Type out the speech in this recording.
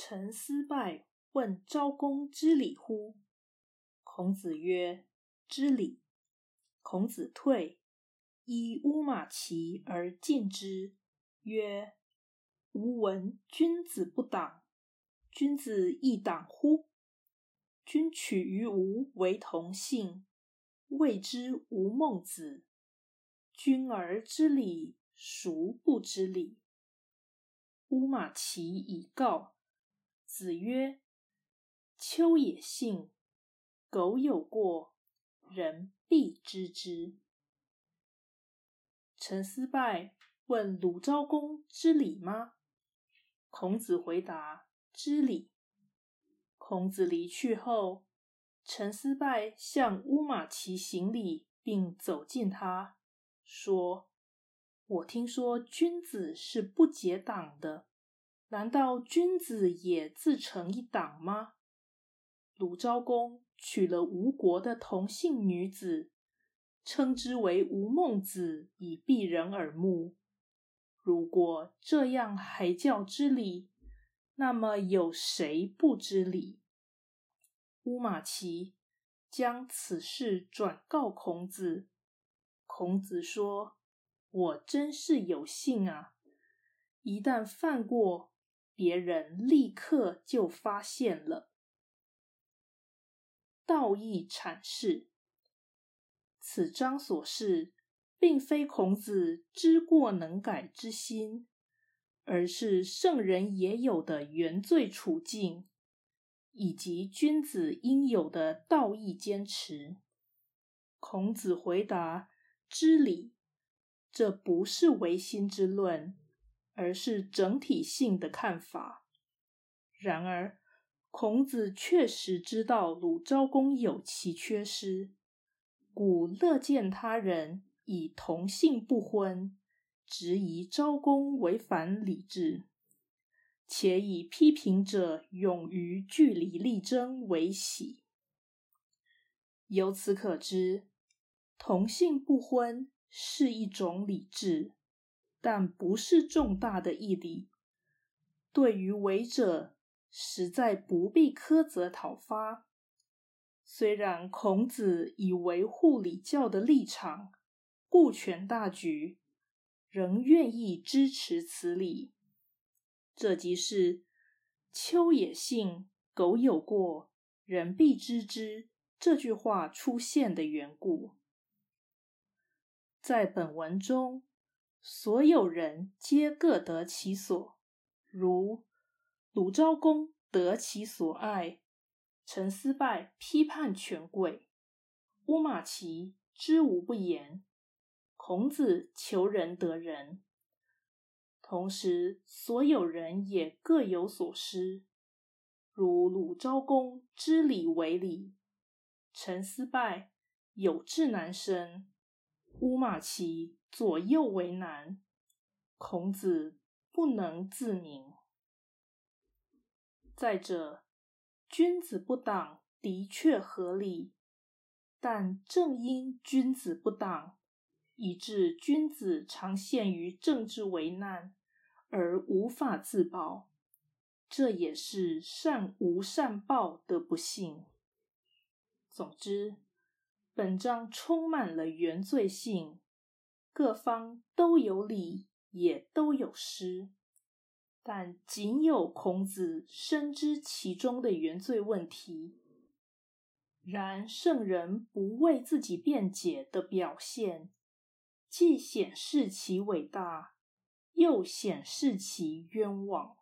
陈思败问昭公知礼乎？孔子曰：“知礼。”孔子退，依乌马骑而进之，曰：“吾闻君子不党，君子亦党乎？君取于吾为同姓，谓之吾孟子。君而知礼，孰不知礼？”乌马骑以告。子曰：“丘也信，苟有过，人必知之。”陈思败问鲁昭公知礼吗？孔子回答：“知礼。”孔子离去后，陈思败向乌马齐行礼，并走近他，说：“我听说君子是不结党的。”难道君子也自成一党吗？鲁昭公娶了吴国的同姓女子，称之为吴孟子，以避人耳目。如果这样还叫知礼，那么有谁不知礼？乌马齐将此事转告孔子，孔子说：“我真是有幸啊！一旦犯过。”别人立刻就发现了。道义阐释：此章所示，并非孔子知过能改之心，而是圣人也有的原罪处境，以及君子应有的道义坚持。孔子回答：“知礼，这不是唯心之论。”而是整体性的看法。然而，孔子确实知道鲁昭公有其缺失，故乐见他人以同姓不婚，质疑昭公违反礼制，且以批评者勇于据理力争为喜。由此可知，同姓不婚是一种礼制。但不是重大的义理，对于违者，实在不必苛责讨伐。虽然孔子以维护礼教的立场，顾全大局，仍愿意支持此礼。这即是“丘也信，苟有过，人必知之”这句话出现的缘故。在本文中。所有人皆各得其所，如鲁昭公得其所爱，陈思败批判权贵，乌马齐知无不言，孔子求仁得仁。同时，所有人也各有所失，如鲁昭公知礼为礼，陈思败有志难伸，乌马齐。左右为难，孔子不能自明。再者，君子不党的确合理，但正因君子不党，以致君子常陷于政治危难而无法自保，这也是善无善报的不幸。总之，本章充满了原罪性。各方都有理，也都有失，但仅有孔子深知其中的原罪问题。然圣人不为自己辩解的表现，既显示其伟大，又显示其冤枉。